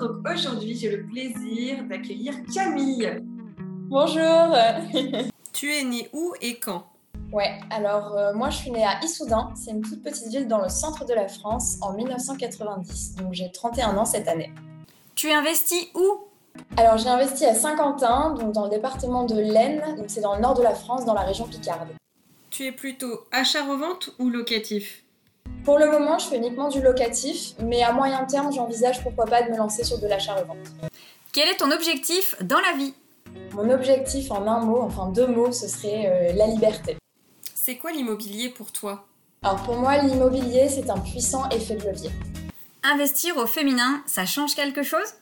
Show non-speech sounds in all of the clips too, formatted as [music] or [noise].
Donc aujourd'hui, j'ai le plaisir d'accueillir Camille. Bonjour. [laughs] tu es née où et quand? Ouais, alors euh, moi je suis née à Issoudun, c'est une toute petite ville dans le centre de la France en 1990, donc j'ai 31 ans cette année. Tu investis où? Alors j'ai investi à Saint-Quentin, donc dans le département de l'Aisne, donc c'est dans le nord de la France, dans la région Picarde. Tu es plutôt achat-revente ou locatif? Pour le moment, je fais uniquement du locatif, mais à moyen terme, j'envisage pourquoi pas de me lancer sur de l'achat-revente. Quel est ton objectif dans la vie? Mon objectif en un mot, enfin deux mots, ce serait euh, la liberté. C'est quoi l'immobilier pour toi? Alors pour moi, l'immobilier, c'est un puissant effet de levier. Investir au féminin, ça change quelque chose?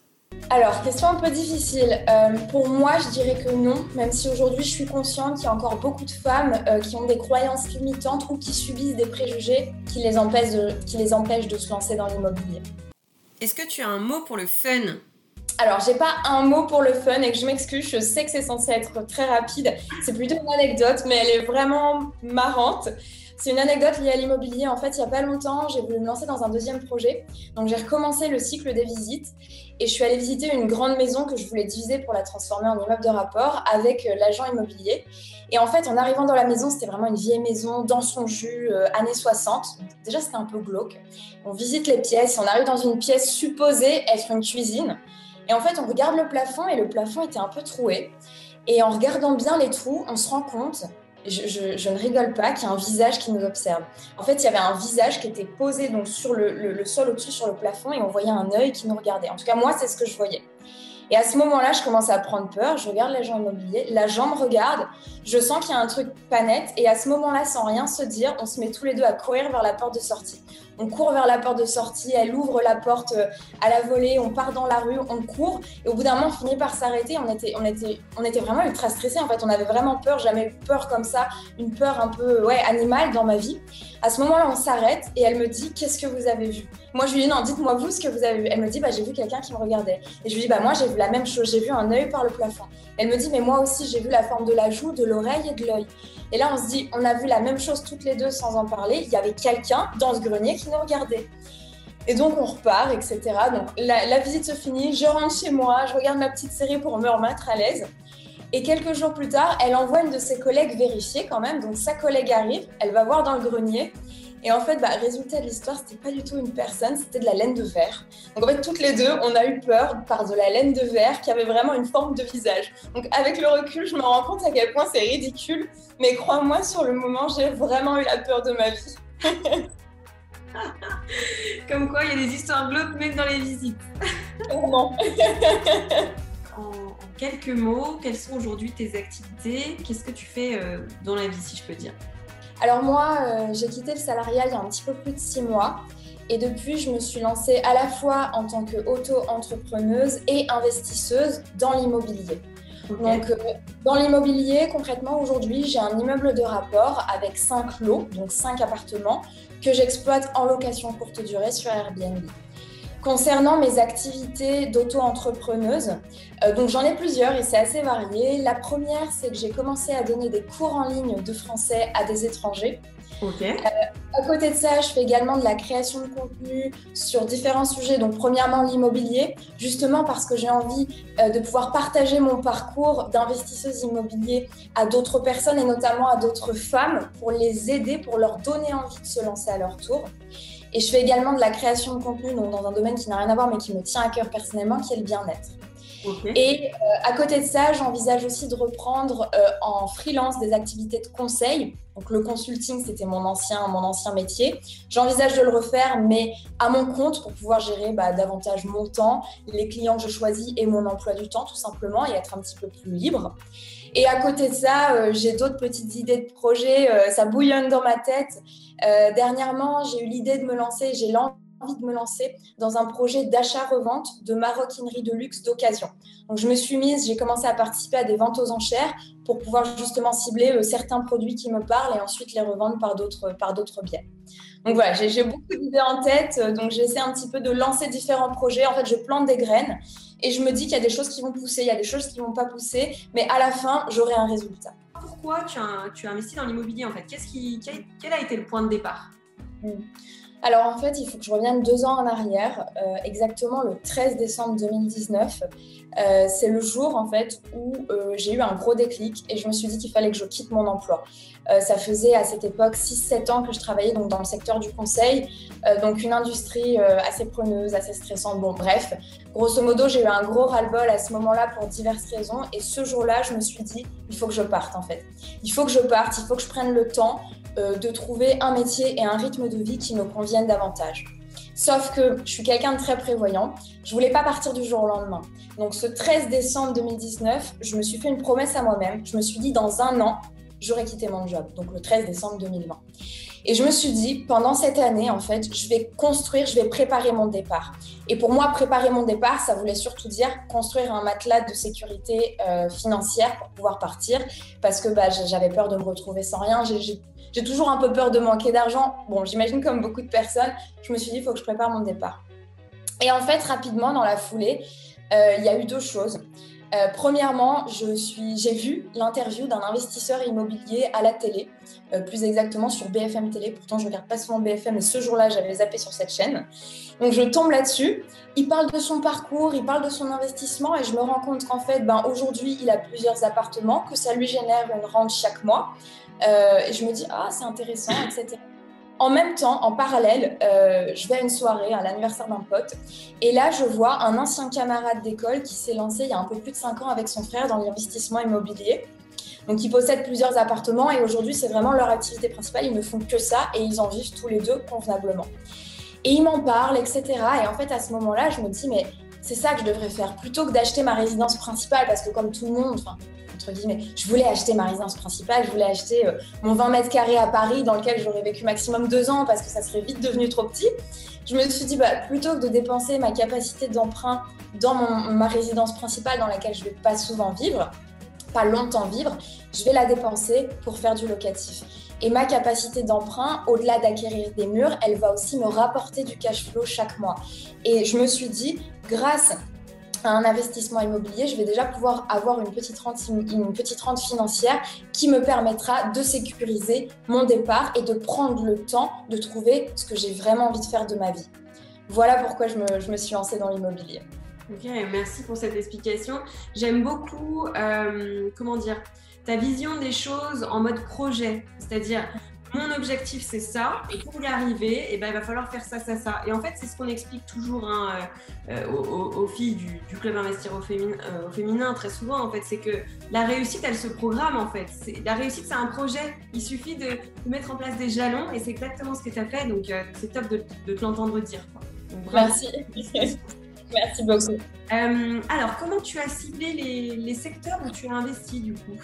Alors, question un peu difficile. Euh, pour moi, je dirais que non, même si aujourd'hui je suis consciente qu'il y a encore beaucoup de femmes euh, qui ont des croyances limitantes ou qui subissent des préjugés qui les empêchent de, qui les empêchent de se lancer dans l'immobilier. Est-ce que tu as un mot pour le fun? Alors, j'ai pas un mot pour le fun et que je m'excuse, je sais que c'est censé être très rapide. C'est plutôt une anecdote, mais elle est vraiment marrante. C'est une anecdote liée à l'immobilier. En fait, il n'y a pas longtemps, j'ai voulu me lancer dans un deuxième projet. Donc, j'ai recommencé le cycle des visites et je suis allée visiter une grande maison que je voulais diviser pour la transformer en immeuble de rapport avec euh, l'agent immobilier. Et en fait, en arrivant dans la maison, c'était vraiment une vieille maison dans son jus, euh, années 60. déjà, c'était un peu glauque. On visite les pièces, on arrive dans une pièce supposée être une cuisine. Et en fait, on regarde le plafond et le plafond était un peu troué. Et en regardant bien les trous, on se rend compte je, ne rigole pas, qu'il y a un visage qui nous observe. En fait, il y avait un visage qui était posé donc sur le, sol au-dessus, sur le plafond, et on voyait un œil qui nous regardait. En tout cas, moi, c'est ce que je voyais. Et à ce moment-là, je commence à prendre peur, je regarde l'agent immobilier, l'agent me regarde, je sens qu'il y a un truc pas net, et à ce moment-là, sans rien se dire, on se met tous les deux à courir vers la porte de sortie. On court vers la porte de sortie, elle ouvre la porte euh, à la volée, on part dans la rue, on court, et au bout d'un moment, on finit par s'arrêter. On était, vraiment ultra stressés, en fait, on avait vraiment peur, jamais eu peur comme ça, une peur un peu ouais, animale dans ma vie. À ce moment-là, on s'arrête, et elle me dit, qu'est-ce que vous avez vu? Moi, je lui dis, non, dites-moi vous ce que vous avez vu. Elle me dit, bah, j'ai vu quelqu'un qui me regardait. Et je lui dis, bah, moi, j'ai vu la même chose, j'ai vu un œil par le plafond. Elle me dit, mais moi aussi, j'ai vu la forme de la joue, de l'oreille et de l'œil. Et là, on se dit, on a vu la même chose toutes les deux sans en parler. Il y avait quelqu'un dans ce grenier qui regardait. Et donc, on repart, etc. Donc, la, visite se finit, je rentre chez moi, je regarde ma petite série pour me remettre à l'aise. Et quelques jours plus tard, elle envoie une de ses collègues vérifier quand même. Donc, sa collègue arrive, elle va voir dans le grenier. Et en fait, bah, résultat de l'histoire, c'était pas du tout une personne, c'était de la laine de verre. Donc en fait, toutes les deux, on a eu peur par de la laine de verre qui avait vraiment une forme de visage. Donc avec le recul, je me rends compte à quel point c'est ridicule. Mais crois-moi, sur le moment, j'ai vraiment eu la peur de ma vie. [laughs] [laughs] Comme quoi, il y a des histoires glauques même dans les visites. [laughs] en, en, quelques mots, quelles sont aujourd'hui tes activités? Qu'est-ce que tu fais euh, dans la vie, si je peux dire? Alors moi, euh, j'ai quitté le salariat il y a un petit peu plus de six mois. Et depuis, je me suis lancée à la fois en tant qu'auto-entrepreneuse et investisseuse dans l'immobilier. Donc, euh, dans l'immobilier, concrètement, aujourd'hui, j'ai un immeuble de rapport avec cinq lots, donc cinq appartements, que j'exploite en location courte durée sur Airbnb. Concernant mes activités d'auto-entrepreneuse, euh, donc j'en ai plusieurs et c'est assez varié. La première, c'est que j'ai commencé à donner des cours en ligne de français à des étrangers. Ok. Euh, à côté de ça, je fais également de la création de contenu sur différents sujets. Donc, premièrement, l'immobilier, justement parce que j'ai envie euh, de pouvoir partager mon parcours d'investisseuse immobilier à d'autres personnes et notamment à d'autres femmes pour les aider, pour leur donner envie de se lancer à leur tour. Et je fais également de la création de contenu dans un domaine qui n'a rien à voir mais qui me tient à cœur personnellement, qui est le bien-être. Et euh, à côté de ça, j'envisage aussi de reprendre euh, en freelance des activités de conseil. Donc le consulting, c'était mon ancien, mon ancien métier. J'envisage de le refaire, mais à mon compte pour pouvoir gérer bah, davantage mon temps, les clients que je choisis et mon emploi du temps tout simplement et être un petit peu plus libre. Et à côté de ça, euh, j'ai d'autres petites idées de projets. ça bouillonne dans ma tête. dernièrement, j'ai eu l'idée de me lancer. J'ai lancé envie de me lancer dans un projet d'achat-revente de maroquinerie de luxe d'occasion. Donc je me suis mise, j'ai commencé à participer à des ventes aux enchères pour pouvoir justement cibler euh, certains produits qui me parlent et ensuite les revendre par d'autres par d'autres biais. Donc voilà, j'ai beaucoup d'idées en tête, euh, donc j'essaie un petit peu de lancer différents projets. En fait, je plante des graines et je me dis qu'il y a des choses qui vont pousser, il y a des choses qui vont pas pousser, mais à la fin, j'aurai un résultat. Pourquoi tu as, tu as investi dans l'immobilier en fait? Qu'est-ce qui, quel, a été le point de départ? Hmm. Alors en fait, il faut que je revienne deux ans en arrière, euh, exactement le 13 décembre 2019. Euh, c'est le jour en fait où euh, j'ai eu un gros déclic et je me suis dit qu'il fallait que je quitte mon emploi. ça faisait à cette époque 6-7 ans que je travaillais donc, dans le secteur du conseil, donc une industrie assez preneuse, assez stressante. Bon bref, grosso modo j'ai eu un gros ras-le-bol à ce moment-là pour diverses raisons et ce jour-là je me suis dit il faut que je parte en fait. Il faut que je parte, il faut que je prenne le temps de trouver un métier et un rythme de vie qui me conviennent davantage. Sauf que je suis quelqu'un de très prévoyant. Je voulais pas partir du jour au lendemain. Donc ce 13 décembre 2019, je me suis fait une promesse à moi-même. Je me suis dit dans un an, j'aurais quitté mon job. Donc le 13 décembre 2020. Et je me suis dit, pendant cette année, en fait, je vais construire, je vais préparer mon départ. Et pour moi, préparer mon départ, ça voulait surtout dire construire un matelas de sécurité euh, financière pour pouvoir partir, parce que bah, j'avais peur de me retrouver sans rien. Toujours un peu peur de manquer d'argent. Bon, j'imagine comme beaucoup de personnes, je me suis dit, il faut que je prépare mon départ. Et en fait, rapidement, dans la foulée, euh, il y a eu deux choses. Euh, premièrement, j'ai vu l'interview d'un investisseur immobilier à la télé, euh, plus exactement sur BFM Télé. Pourtant, je ne regarde pas souvent BFM, mais ce jour-là, j'avais zappé sur cette chaîne. Donc, je tombe là-dessus. Il parle de son parcours, il parle de son investissement, et je me rends compte qu'en fait, ben, aujourd'hui, il a plusieurs appartements, que ça lui génère une rente chaque mois. Euh, et je me dis, ah, c'est intéressant, etc. En même temps, en parallèle, euh, je vais à une soirée, à l'anniversaire d'un pote, et là, je vois un ancien camarade d'école qui s'est lancé il y a un peu plus de 5 ans avec son frère dans l'investissement immobilier. Donc, ils possèdent plusieurs appartements et aujourd'hui, c'est vraiment leur activité principale. Ils ne font que ça et ils en vivent tous les deux convenablement. Et ils m'en parlent, etc. Et en fait, à ce moment-là, je me dis, mais c'est ça que je devrais faire plutôt que d'acheter ma résidence principale parce que comme tout le monde, entre guillemets, je voulais acheter ma résidence principale, je voulais acheter euh, mon 20 mètres carrés à Paris dans lequel j'aurais vécu maximum deux ans parce que ça serait vite devenu trop petit. Je me suis dit, bah, plutôt que de dépenser ma capacité d'emprunt dans ma résidence principale dans laquelle je vais pas souvent vivre, pas longtemps vivre, je vais la dépenser pour faire du locatif. Et ma capacité d'emprunt, au-delà d'acquérir des murs, elle va aussi me rapporter du cash flow chaque mois. Et je me suis dit, grâce un investissement immobilier, je vais déjà pouvoir avoir une petite rente, financière qui me permettra de sécuriser mon départ et de prendre le temps de trouver ce que j'ai vraiment envie de faire de ma vie. Voilà pourquoi je me, je me suis lancée dans l'immobilier. Ok, merci pour cette explication. J'aime beaucoup, euh, comment dire, ta vision des choses en mode projet. C'est-à-dire, mon objectif c'est ça, et pour y arriver, et eh ben, il va falloir faire ça, ça, ça. Et en fait, c'est ce qu'on explique toujours hein, euh, aux, filles du, club Investir au féminin, euh, au féminin, très souvent, en fait, c'est que la réussite, elle se programme en fait. La réussite, c'est un projet. Il suffit de, mettre en place des jalons, et c'est exactement ce que tu as fait, donc c'est top de, te l'entendre dire. Merci. [laughs] Merci beaucoup. Euh, alors, comment tu as ciblé les, secteurs où tu as investi du coup?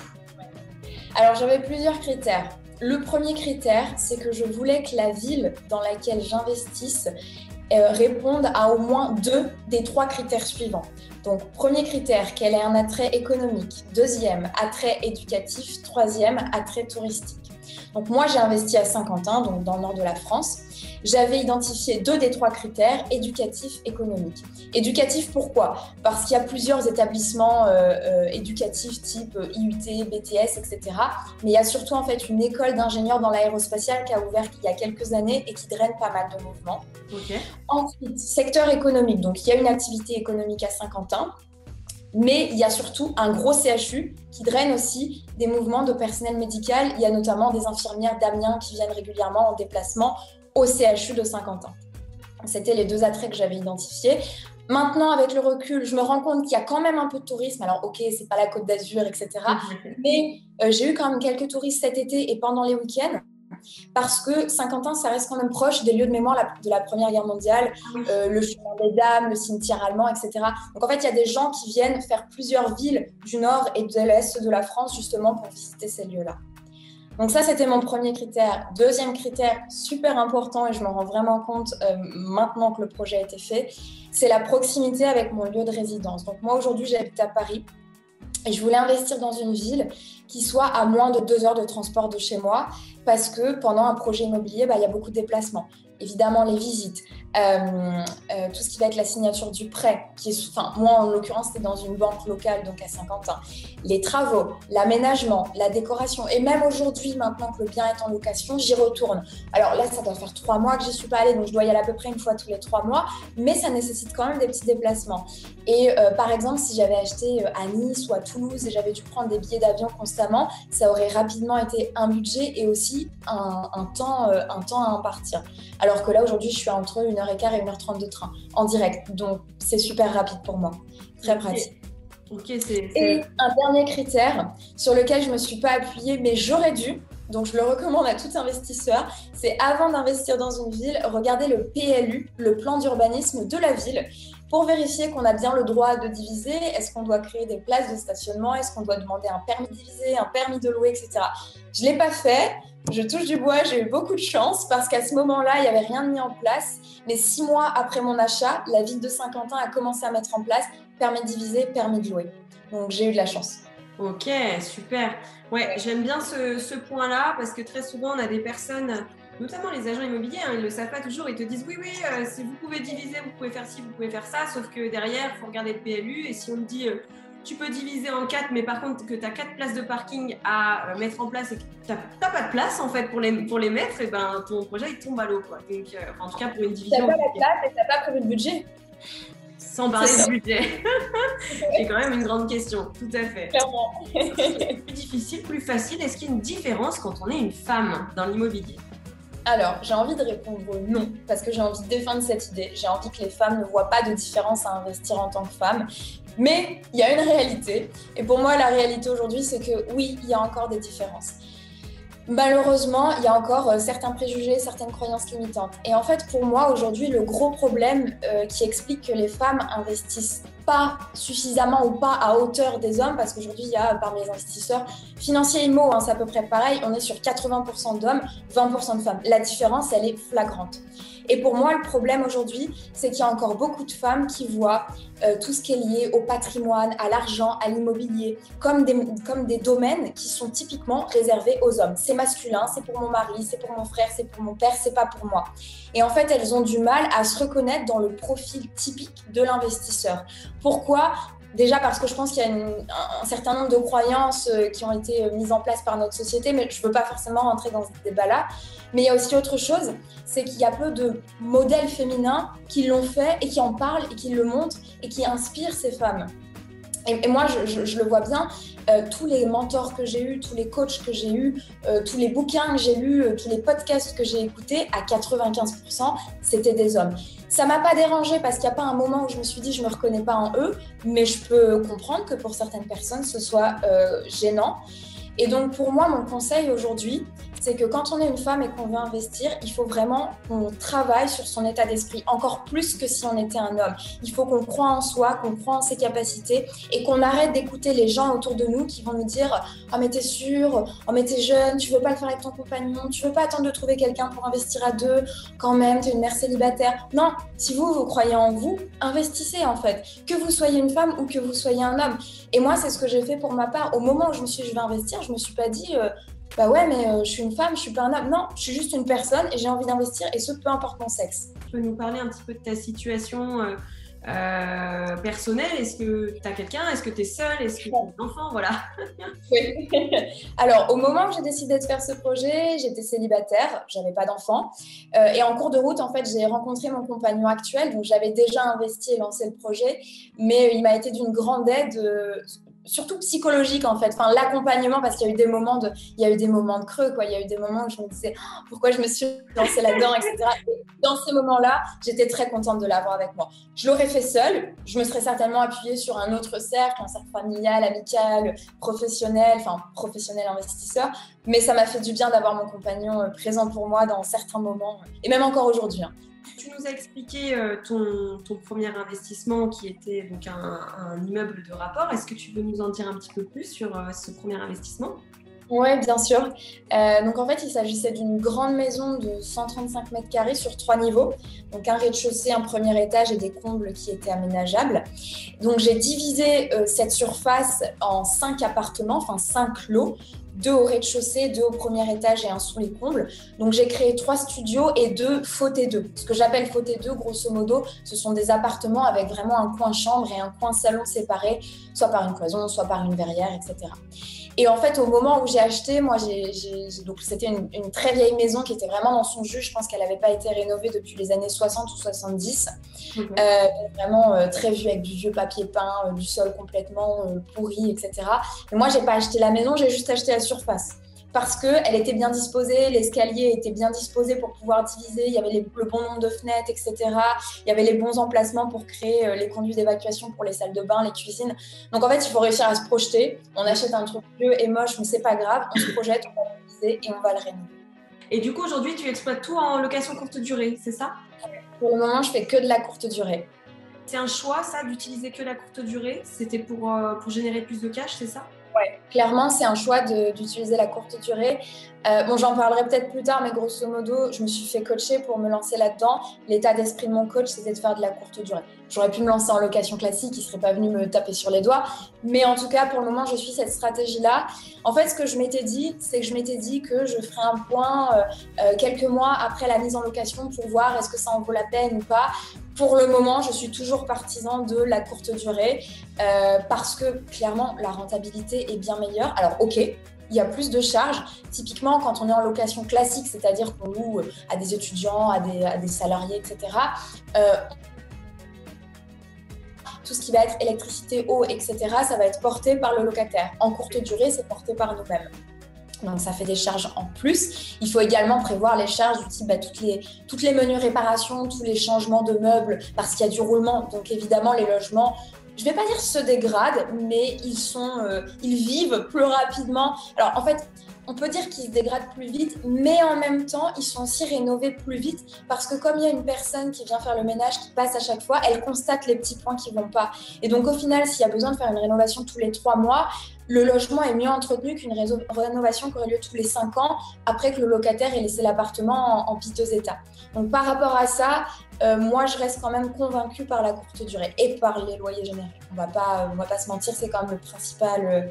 Alors, j'avais plusieurs critères. Le premier critère, c'est que je voulais que la ville dans laquelle j'investisse euh, réponde à au moins deux des trois critères suivants. Donc, premier critère, qu'elle ait un attrait économique. Deuxième, attrait éducatif. Troisième, attrait touristique. Donc, moi, j'ai investi à Saint-Quentin, donc dans le nord de la France j'avais identifié deux des trois critères, éducatif, économique. Éducatif, pourquoi? Parce qu'il y a plusieurs établissements euh, euh, éducatifs type IUT, BTS, etc. Mais il y a surtout en fait une école d'ingénieurs dans l'aérospatiale qui a ouvert il y a quelques années et qui draine pas mal de mouvements. Ensuite, secteur économique. Donc il y a une activité économique à Saint-Quentin. Mais il y a surtout un gros CHU qui draine aussi des mouvements de personnel médical. Il y a notamment des infirmières d'Amiens qui viennent régulièrement en déplacement au CHU de Saint-Quentin. C'était les deux attraits que j'avais identifiés. Maintenant, avec le recul, je me rends compte qu'il y a quand même un peu de tourisme. Alors, ok, c'est pas la Côte d'Azur, etc. [laughs] Mais euh, j'ai eu quand même quelques touristes cet été et pendant les week-ends. Parce que Saint-Quentin, ça reste quand même proche des lieux de mémoire de la Première Guerre mondiale, euh, le chemin des dames, le cimetière allemand, etc. Donc en fait, il y a des gens qui viennent faire plusieurs villes du nord et de l'est de la France justement pour visiter ces lieux-là. Donc ça, c'était mon premier critère. Deuxième critère, super important, et je m'en rends vraiment compte euh, maintenant que le projet a été fait, c'est la proximité avec mon lieu de résidence. Donc moi, aujourd'hui, j'habite à Paris. Et je voulais investir dans une ville qui soit à moins de deux heures de transport de chez moi, parce que pendant un projet immobilier, bah, il y a beaucoup de déplacements. Évidemment, les visites, euh, euh, tout ce qui va être la signature du prêt, qui est, enfin, moi en l'occurrence, c'était dans une banque locale, donc à Saint-Quentin, les travaux, l'aménagement, la décoration, et même aujourd'hui, maintenant que le bien est en location, j'y retourne. Alors là, ça doit faire trois mois que j'y suis pas allée, donc je dois y aller à peu près une fois tous les trois mois, mais ça nécessite quand même des petits déplacements. Et euh, par exemple, si j'avais acheté à Nice ou à Toulouse et j'avais dû prendre des billets d'avion constamment, ça aurait rapidement été un budget et aussi un, un temps, un temps à en partir. Alors que là, aujourd'hui, je suis entre une et quart et 1h30 de train en direct. Donc, c'est super rapide pour moi. Très pratique. et un dernier critère sur lequel je ne me suis pas appuyée, mais j'aurais dû, donc je le recommande à tout investisseur, c'est avant d'investir dans une ville, regarder le PLU, le plan d'urbanisme de la ville, pour vérifier qu'on a bien le droit de diviser. Est-ce qu'on doit créer des places de stationnement Est-ce qu'on doit demander un permis de diviser, un permis de louer, etc. Je ne l'ai pas fait. Je touche du bois, j'ai eu beaucoup de chance parce qu'à ce moment-là, il n'y avait rien de mis en place. Mais six mois après mon achat, la ville de Saint-Quentin a commencé à mettre en place permis de diviser, permis de louer. Donc j'ai eu de la chance. Ok, super. Ouais, j'aime bien ce, point-là parce que très souvent, on a des personnes, notamment les agents immobiliers, hein, ils ne le savent pas toujours, ils te disent oui, oui, euh, si vous pouvez diviser, vous pouvez faire ci, vous pouvez faire ça, sauf que derrière, il faut regarder le PLU et si on me dit. Euh, tu peux diviser en quatre, mais par contre que tu as quatre places de parking à euh, mettre en place et que tu n'as pas de place en fait pour les, pour les mettre, et ben ton projet il tombe à l'eau. Quoi. Donc, euh, en tout cas pour une division. Tu pas la place et tu pas prévu de budget. Sans parler de budget. [laughs] C'est quand même une grande question, tout à fait. Clairement. plus difficile, plus facile, est-ce qu'il y a une différence quand on est une femme dans l'immobilier? Alors, j'ai envie de répondre non, parce que j'ai envie de défendre cette idée. J'ai envie que les femmes ne voient pas de différence à investir en tant que femme. Mais il y a une réalité. Et pour moi, la réalité aujourd'hui, c'est que oui, il y a encore des différences. Malheureusement, il y a encore euh, certains préjugés, certaines croyances limitantes. Et en fait, pour moi, aujourd'hui, le gros problème euh, qui explique que les femmes investissent pas suffisamment ou pas à hauteur des hommes, parce qu'aujourd'hui, il y a parmi les investisseurs financiers IMO, hein, c'est à peu près pareil, on est sur 80% d'hommes, 20% de femmes. La différence, elle est flagrante. Et pour moi, le problème aujourd'hui, c'est qu'il y a encore beaucoup de femmes qui voient euh, tout ce qui est lié au patrimoine, à l'argent, à l'immobilier, comme des, comme des domaines qui sont typiquement réservés aux hommes. C'est masculin, c'est pour mon mari, c'est pour mon frère, c'est pour mon père, c'est pas pour moi. Et en fait, elles ont du mal à se reconnaître dans le profil typique de l'investisseur. Pourquoi? Déjà parce que je pense qu'il y a un, certain nombre de croyances euh, qui ont été euh, mises en place par notre société, mais je ne veux pas forcément rentrer dans ce débat-là. Mais il y a aussi autre chose, c'est qu'il y a peu de modèles féminins qui l'ont fait et qui en parlent et qui le montrent et qui inspirent ces femmes. Et, moi, je, le vois bien, euh, tous les mentors que j'ai eus, tous les coachs que j'ai eus, tous les bouquins que j'ai lus, tous les podcasts que j'ai écoutés, à 95%, c'était des hommes. Ça m'a pas dérangé parce qu'il n'y a pas un moment où je me suis dit je me reconnais pas en eux, mais je peux comprendre que pour certaines personnes ce soit euh, gênant. Et donc pour moi, mon conseil aujourd'hui, c'est que quand on est une femme et qu'on veut investir, il faut vraiment qu'on travaille sur son état d'esprit, encore plus que si on était un homme. Il faut qu'on croit en soi, qu'on croit en ses capacités et qu'on arrête d'écouter les gens autour de nous qui vont nous dire Oh, mais t'es sûr, oh, mais t'es jeune, tu veux pas le faire avec ton compagnon, tu veux pas attendre de trouver quelqu'un pour investir à deux, quand même, t'es une mère célibataire. Non, si vous, vous croyez en vous, investissez en fait, que vous soyez une femme ou que vous soyez un homme. Et moi, c'est ce que j'ai fait pour ma part. Au moment où je me suis dit, je vais investir, je me suis pas dit, euh, bah ouais, mais euh, je suis une femme, je suis pas un homme. Non, je suis juste une personne et j'ai envie d'investir et ce, peu importe mon sexe. Tu peux nous parler un petit peu de ta situation euh, euh, personnelle Est-ce que tu as quelqu'un? Est-ce que tu es seule? Est-ce que tu as un enfant Voilà. [laughs] Alors, au moment où j'ai décidé de faire ce projet, j'étais célibataire, j'avais pas d'enfant. et en cours de route, en fait, j'ai rencontré mon compagnon actuel, donc j'avais déjà investi et lancé le projet, mais il m'a été d'une grande aide surtout psychologique en fait, enfin l'accompagnement parce qu'il y a eu des moments de, il y a eu des moments de creux quoi, il y a eu des moments où je me disais oh, pourquoi je me suis lancée là-dedans etc. dans ces moments-là, j'étais très contente de l'avoir avec moi. Je l'aurais fait seule, je me serais certainement appuyée sur un autre cercle, un cercle familial, amical, professionnel, enfin professionnel investisseur, mais ça m'a fait du bien d'avoir mon compagnon euh, présent pour moi dans certains moments et même encore aujourd'hui. Hein. Tu nous as expliqué euh, ton, premier investissement qui était donc un, immeuble de rapport. Est-ce que tu veux nous en dire un petit peu plus sur euh, ce premier investissement? Oui, bien sûr. Euh, donc en fait, il s'agissait d'une grande maison de 135 mètres carrés sur trois niveaux. Donc un rez-de-chaussée, un premier étage et des combles qui étaient aménageables. Donc j'ai divisé cette surface en cinq appartements, enfin cinq lots deux au rez-de-chaussée, deux au premier étage et un sous les combles. Donc j'ai créé trois studios et deux fauteuils 2. Ce que j'appelle fauteuil 2, grosso modo, ce sont des appartements avec vraiment un coin chambre et un coin salon séparés, soit par une cloison, soit par une verrière, etc. Et en fait, au moment où j'ai acheté, moi, donc c'était une, très vieille maison qui était vraiment dans son jus. Je pense qu'elle n'avait pas été rénovée depuis les années 60 ou 70. Euh, vraiment euh, très vue avec du vieux papier peint, euh, du sol complètement pourri, etc. Mais moi, j'ai pas acheté la maison, j'ai juste acheté la surface parce qu'elle était bien disposée, l'escalier était bien disposé pour pouvoir diviser, il y avait le bon nombre de fenêtres, etc. Il y avait les bons emplacements pour créer euh, les conduits d'évacuation pour les salles de bain, les cuisines. Donc en fait, il faut réussir à se projeter. On achète un truc vieux et moche, mais c'est pas grave, on se projette, on va l'utiliser et on va le rénover. Et du coup, aujourd'hui, tu exploites tout en location courte durée, c'est ça? Pour le moment, je fais que de la courte durée. C'est un choix, ça, d'utiliser que la courte durée? C'était pour, euh, pour générer plus de cash, c'est ça? Ouais, clairement, c'est un choix d'utiliser la courte durée. Euh, bon, j'en parlerai peut-être plus tard, mais grosso modo, je me suis fait coacher pour me lancer là-dedans. L'état d'esprit de mon coach, c'était de faire de la courte durée. J'aurais pu me lancer en location classique, il serait pas venu me taper sur les doigts. Mais en tout cas, pour le moment, je suis cette stratégie-là. En fait, ce que je m'étais dit, c'est que je m'étais dit que je ferais un point euh, euh, quelques mois après la mise en location pour voir est-ce que ça en vaut la peine ou pas. Pour le moment, je suis toujours partisan de la courte durée parce que clairement, la rentabilité est bien Alors, ok, il y a plus de charges. Typiquement, quand on est en location classique, c'est-à-dire qu'on loue euh, à des étudiants, à des, salariés, etc., euh, tout ce qui va être électricité, eau, etc., ça va être porté par le locataire. En courte durée, c'est porté par nous-mêmes donc ça fait des charges en plus. Il faut également prévoir les charges du type bah, toutes, les, toutes les menus réparations, tous les changements de meubles, parce qu'il y a du roulement. Donc évidemment, les logements, je vais pas dire se dégradent, mais ils, sont, euh, ils vivent plus rapidement. Alors en fait, on peut dire qu'ils se dégradent plus vite, mais en même temps, ils sont aussi rénovés plus vite parce que comme il y a une personne qui vient faire le ménage, qui passe à chaque fois, elle constate les petits points qui vont pas. Et donc au final, s'il y a besoin de faire une rénovation tous les trois mois, le logement est mieux entretenu qu'une rénovation qui aurait lieu tous les cinq ans après que le locataire ait laissé l'appartement en, piteux état. Donc par rapport à ça, euh, moi je reste quand même convaincue par la courte durée et par les loyers généraux. On va pas, va pas se mentir, c'est quand même le principal euh,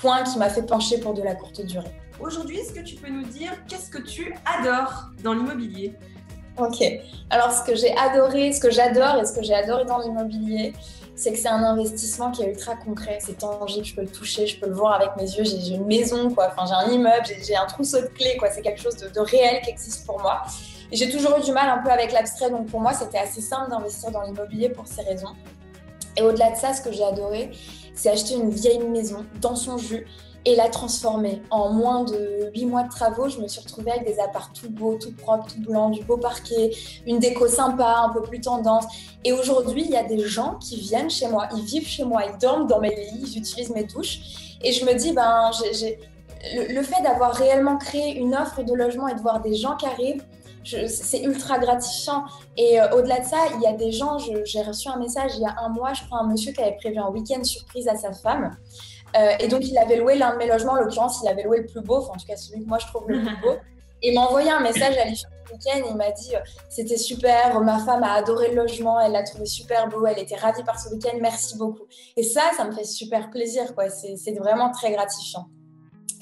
point qui m'a fait pencher pour de la courte durée. Aujourd'hui, est-ce que tu peux nous dire qu'est-ce que tu adores dans l'immobilier? Ok. Alors, ce que j'ai adoré, ce que j'adore et ce que j'ai adoré dans l'immobilier, c'est que c'est un investissement qui est ultra concret, c'est tangible, je peux le toucher, je peux le voir avec mes yeux, j'ai une maison, quoi, enfin, j'ai un immeuble, j'ai un trousseau de clés, quoi, c'est quelque chose de, de, réel qui existe pour moi. Et j'ai toujours eu du mal un peu avec l'abstrait, donc pour moi, c'était assez simple d'investir dans l'immobilier pour ces raisons. Et au-delà de ça, ce que j'ai adoré, c'est acheter une vieille maison dans son jus et la transformer. En moins de 8 mois de travaux, je me suis retrouvée avec des apparts tout beaux, tout propres, tout blancs, du beau parquet, une déco sympa, un peu plus tendance. Et aujourd'hui, il y a des gens qui viennent chez moi, ils vivent chez moi, ils dorment dans mes lits, ils utilisent mes douches. Et je me dis, ben, le, fait d'avoir réellement créé une offre de logement et de voir des gens qui arrivent, c'est ultra gratifiant. Et euh, au-delà de ça, il y a des gens, j'ai reçu un message il y a un mois, je crois, un monsieur qui avait prévu un week-end surprise à sa femme. Euh, et donc, il avait loué l'un de mes logements. En l'occurrence, il avait loué le plus beau, enfin, en tout cas celui que moi je trouve le plus beau. Et [laughs] il m'a envoyé un message à l'issue du week-end il m'a dit euh, C'était super, ma femme a adoré le logement, elle l'a trouvé super beau, elle était ravie par ce week-end, merci beaucoup. Et ça, ça me fait super plaisir, quoi. C'est vraiment très gratifiant.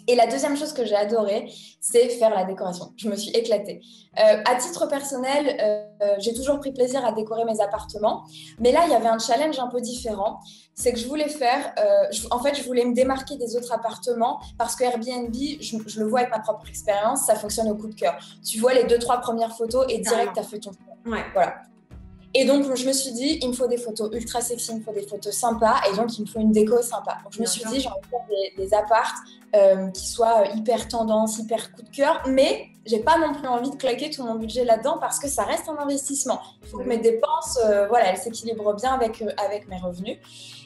Et la deuxième chose que j'ai adoré, c'est faire la décoration. Je me suis éclatée. Euh, à titre personnel, euh, j'ai toujours pris plaisir à décorer mes appartements, mais là, il y avait un challenge un peu différent. C'est que je voulais faire, euh, en fait, je voulais me démarquer des autres appartements parce que Airbnb, je, je, le vois avec ma propre expérience, ça fonctionne au coup de cœur. Tu vois les deux, trois premières photos et direct, tu as fait ton. Ouais. Voilà. Et donc, je me suis dit, il me faut des photos ultra sexy, il me faut des photos sympas, et donc, il me faut une déco sympa. Donc, je me suis dit, j'ai envie de faire des, des apparts euh, qui soient euh, hyper tendance, hyper coup de cœur, mais j'ai pas non plus envie de claquer tout mon budget là-dedans parce que ça reste un investissement. Il faut que mes dépenses, euh, voilà, elles s'équilibrent bien avec, avec mes revenus.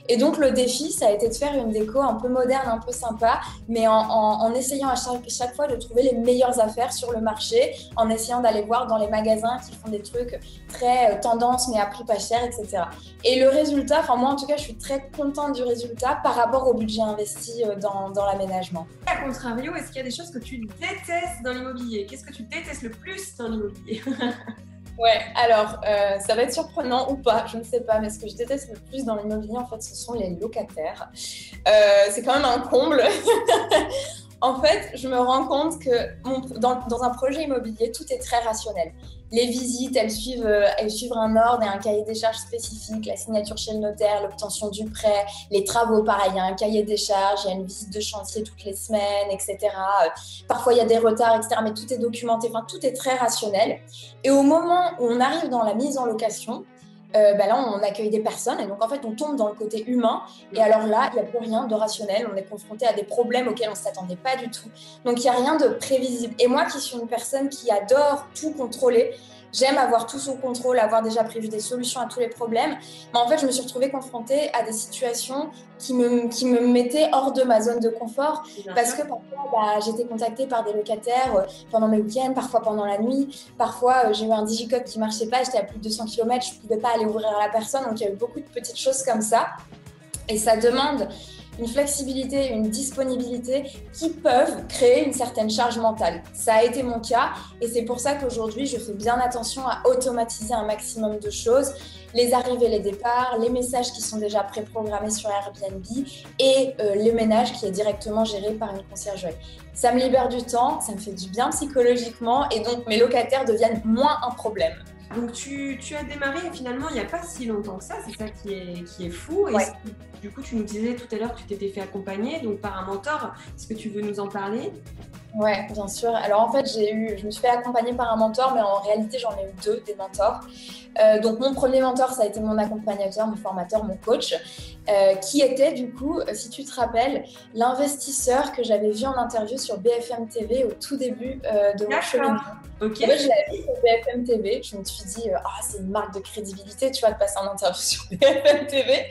Et donc, le défi, ça a été de faire une déco un peu moderne, un peu sympa, mais en, essayant à chaque, fois de trouver les meilleures affaires sur le marché, en essayant d'aller voir dans les magasins qui font des trucs très euh, tendance, mais à prix pas cher, etc. Et le résultat, enfin, moi en tout cas, je suis très contente du résultat par rapport au budget investi euh, dans, dans l'aménagement. À contrario, est-ce qu'il y a des choses que tu détestes dans l'immobilier? Qu'est-ce que tu détestes le plus dans l'immobilier? [laughs] Ouais, alors euh, ça va être surprenant ou pas, je ne sais pas, mais ce que je déteste le plus dans l'immobilier, en fait, ce sont les locataires. Euh, c'est quand même un comble. [laughs] en fait, je me rends compte que dans, un projet immobilier, tout est très rationnel les visites, elles suivent, euh, elles suivent un ordre et un cahier des charges spécifique, la signature chez le notaire, l'obtention du prêt, les travaux, pareil, il y a un cahier des charges, il y a une visite de chantier toutes les semaines, etc. Euh, parfois, il y a des retards, etc. Mais tout est documenté, enfin, tout est très rationnel. Et au moment où on arrive dans la mise en location, euh, bah là, on accueille des personnes et donc en fait, on tombe dans le côté humain. Et alors là, il n'y a plus rien de rationnel. On est confronté à des problèmes auxquels on ne s'attendait pas du tout. Donc, il n'y a rien de prévisible. Et moi, qui suis une personne qui adore tout contrôler, J'aime avoir tout sous contrôle, avoir déjà prévu des solutions à tous les problèmes. Mais en fait, je me suis retrouvée confrontée à des situations qui me, qui me mettaient hors de ma zone de confort. parce que parfois, bah, j'étais contactée par des locataires euh, pendant mes week-ends, parfois pendant la nuit. Parfois, euh, j'ai eu un digicode qui marchait pas, j'étais à plus de 200 km, je ne pouvais pas aller ouvrir à la personne. Donc, il y a eu beaucoup de petites choses comme ça. Et ça demande une flexibilité, une disponibilité qui peuvent créer une certaine charge mentale. Ça a été mon cas et c'est pour ça qu'aujourd'hui, je fais bien attention à automatiser un maximum de choses, les arrivées, les départs, les messages qui sont déjà préprogrammés sur Airbnb et euh, le ménage qui est directement géré par une conciergerie. Ça me libère du temps, ça me fait du bien psychologiquement et donc mes locataires deviennent moins un problème. Donc tu, tu, as démarré finalement il n'y a pas si longtemps que ça, c'est ça qui est, qui est fou. Et du coup, tu nous disais tout à l'heure que tu t'étais fait accompagner donc par un mentor. Est-ce que tu veux nous en parler? Oui, bien sûr. Alors en fait, j'ai eu, je me suis fait accompagner par un mentor, mais en réalité, j'en ai eu deux des mentors. Euh, donc mon premier mentor, ça a été mon accompagnateur, mon formateur, mon coach, euh, qui était du coup, euh, si tu te rappelles, l'investisseur que j'avais vu en interview sur BFM TV au tout début de mon cheminement. Ok. je l'avais vu sur BFM TV. Je me suis dit, ah, c'est une marque de crédibilité, tu vois, de passer en interview sur [laughs] BFM TV.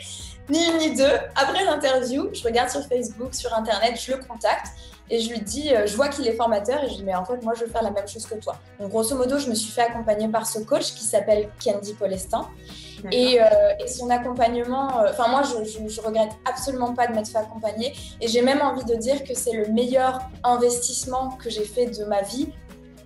ni une ni deux. Après l'interview, je regarde sur Facebook, sur Internet, je le contacte et je lui dis, euh, je vois qu'il est formateur et je lui dis, mais en fait, moi, je veux faire la même chose que toi. Donc, grosso modo, je me suis fait accompagner par ce coach qui s'appelle Candy Polestin. Et, euh, et, son accompagnement, euh, enfin moi je, je, regrette absolument pas de m'être fait accompagner et j'ai même envie de dire que c'est le meilleur investissement que j'ai fait de ma vie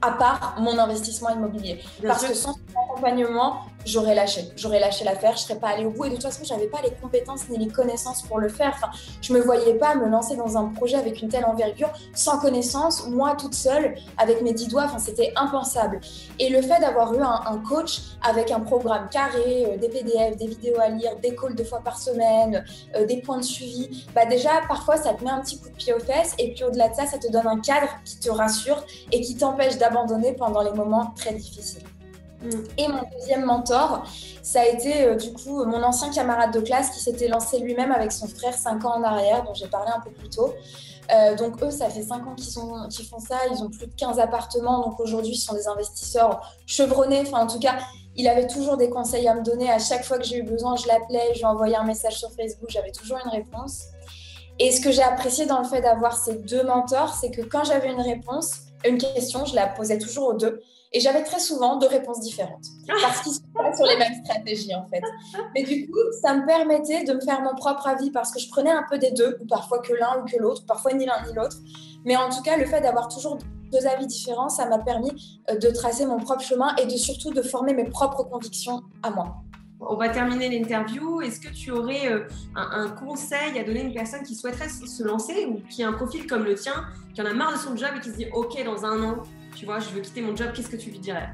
à part mon investissement immobilier. Bien Parce sûr. que sans son accompagnement, j'aurais lâché. J'aurais lâché l'affaire, je serais pas allée au bout. Et de toute façon, j'avais pas les compétences ni les connaissances pour le faire. Enfin, je me voyais pas me lancer dans un projet avec une telle envergure sans connaissance, moi toute seule, avec mes dix doigts. Enfin, c'était impensable. Et le fait d'avoir eu un, coach avec un programme carré, euh, des PDF, des vidéos à lire, des calls deux fois par semaine, euh, des points de suivi, bah déjà, parfois, ça te met un petit coup de pied aux fesses. Et puis au-delà de ça, ça te donne un cadre qui te rassure et qui t'empêche d'abandonner pendant les moments très difficiles. Et mon deuxième mentor, ça a été euh, du coup mon ancien camarade de classe qui s'était lancé lui-même avec son frère 5 ans en arrière, dont j'ai parlé un peu plus tôt. Euh, donc eux, ça fait 5 ans qu'ils qu font ça, ils ont plus de 15 appartements, donc aujourd'hui, ce sont des investisseurs chevronnés. Enfin, en tout cas, il avait toujours des conseils à me donner. À chaque fois que j'ai eu besoin, je l'appelais, je lui envoyais un message sur Facebook, j'avais toujours une réponse. Et ce que j'ai apprécié dans le fait d'avoir ces deux mentors, c'est que quand j'avais une réponse, une question, je la posais toujours aux deux. Et j'avais très souvent deux réponses différentes. Parce qu'ils sont pas sur les mêmes stratégies, en fait. Mais du coup, ça me permettait de me faire mon propre avis parce que je prenais un peu des deux, ou parfois que l'un ou que l'autre, parfois ni l'un ni l'autre. Mais en tout cas, le fait d'avoir toujours deux avis différents, ça m'a permis euh, de tracer mon propre chemin et de surtout de former mes propres convictions à moi. On va terminer l'interview. Est-ce que tu aurais euh, un, conseil à donner à une personne qui souhaiterait se lancer ou qui a un profil comme le tien, qui en a marre de son job et qui se dit OK, dans un an, tu vois, je veux quitter mon job, qu'est-ce que tu lui dirais?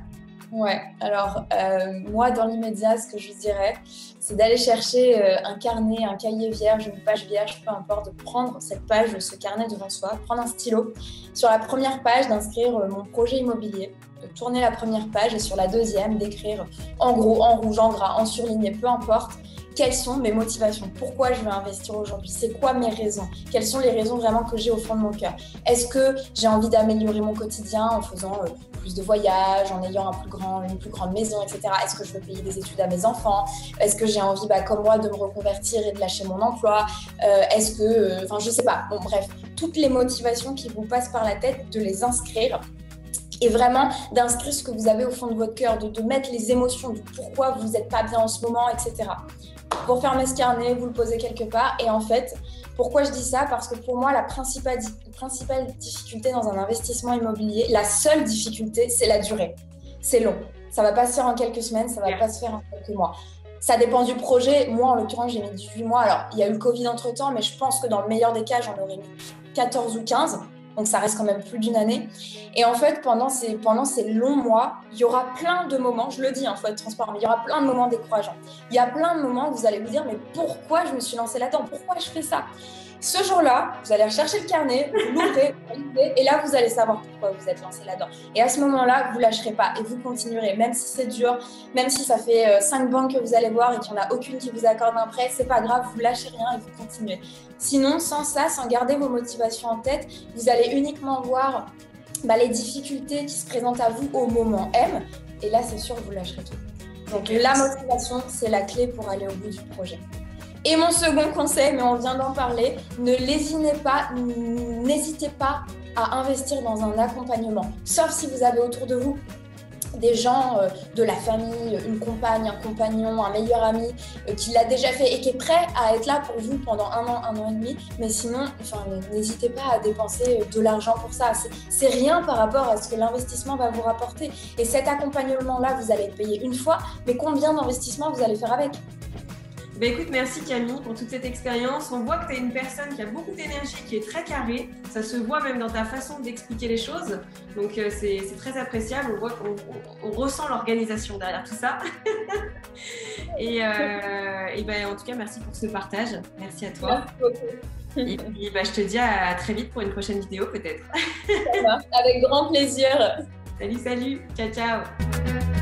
Ouais, alors euh, moi dans l'immédiat, ce que je dirais, c'est d'aller chercher euh, un carnet, un cahier vierge, une page vierge, peu importe, de prendre cette page, ce carnet devant soi, prendre un stylo, sur la première page d'inscrire mon projet immobilier, tourner la première page et sur la deuxième d'écrire en gros, en rouge, en gras, en surligné, peu importe, quelles sont mes motivations, pourquoi je veux investir aujourd'hui, c'est quoi mes raisons, quelles sont les raisons vraiment que j'ai au fond de mon cœur. Est-ce que j'ai envie d'améliorer mon quotidien en faisant euh, plus de voyages, en ayant un plus grand, une plus grande maison, etc. Est-ce que je veux payer des études à mes enfants? Est-ce que j'ai envie, bah, comme moi, de me reconvertir et de lâcher mon emploi? Euh, Est-ce que, euh, enfin, je sais pas. Bon, bref, toutes les motivations qui vous passent par la tête, de les inscrire et vraiment d'inscrire ce que vous avez au fond de votre cœur, de, de mettre les émotions du pourquoi vous n'êtes pas bien en ce moment, etc. Pour fermer ce carnet, vous le posez quelque part. Et en fait, pourquoi je dis ça? Parce que pour moi, la principale, principale difficulté dans un investissement immobilier, la seule difficulté, c'est la durée. C'est long. Ça va pas se faire en quelques semaines, ça va pas se faire en quelques mois. Ça dépend du projet. Moi, en l'occurrence, j'ai mis 18 mois. Alors, il y a eu le Covid entre temps, mais je pense que dans le meilleur des cas, j'en aurais mis 14 ou 15 donc ça reste quand même plus d'une année. Et en fait, pendant ces, longs mois, il y aura plein de moments, je le dis, il hein, faut être transparent, mais il y aura plein de moments décourageants. Il y a plein de moments où vous allez vous dire, mais pourquoi je me suis lancée là-dedans? Pourquoi je fais ça? Ce jour-là, vous allez rechercher le carnet, vous l'ouvrez, et là, vous allez savoir pourquoi vous êtes lancé là-dedans. Et à ce moment-là, vous lâcherez pas et vous continuerez, même si c'est dur, même si ça fait euh, cinq banques que vous allez voir et qu'il n'y en a aucune qui vous accorde un prêt, c'est pas grave, vous lâchez rien et vous continuez. Sinon, sans ça, sans garder vos motivations en tête, vous allez uniquement voir bah, les difficultés qui se présentent à vous au moment M, et là, c'est sûr, vous lâcherez tout. Donc, la motivation, c'est la clé pour aller au bout du projet. Et mon second conseil, mais on vient d'en parler, ne lésinez pas, n'hésitez pas à investir dans un accompagnement. Sauf si vous avez autour de vous des gens euh, de la famille, une compagne, un compagnon, un meilleur ami euh, qui l'a déjà fait et qui est prêt à être là pour vous pendant un an, un an et demi. Mais sinon, n'hésitez pas à dépenser de l'argent pour ça. C'est rien par rapport à ce que l'investissement va vous rapporter. Et cet accompagnement-là, vous allez le payer une fois, mais combien d'investissements vous allez faire avec? Bah écoute, merci Camille pour toute cette expérience. On voit que tu es une personne qui a beaucoup d'énergie, qui est très carrée. Ça se voit même dans ta façon d'expliquer les choses. Donc euh, c'est très appréciable. On voit qu'on on, ressent l'organisation derrière tout ça. [laughs] et, euh, et ben, en tout cas, merci pour ce partage. Merci à toi. Et puis bah, je te dis à très vite pour une prochaine vidéo peut-être. Avec grand plaisir. Salut, salut. Ciao, ciao.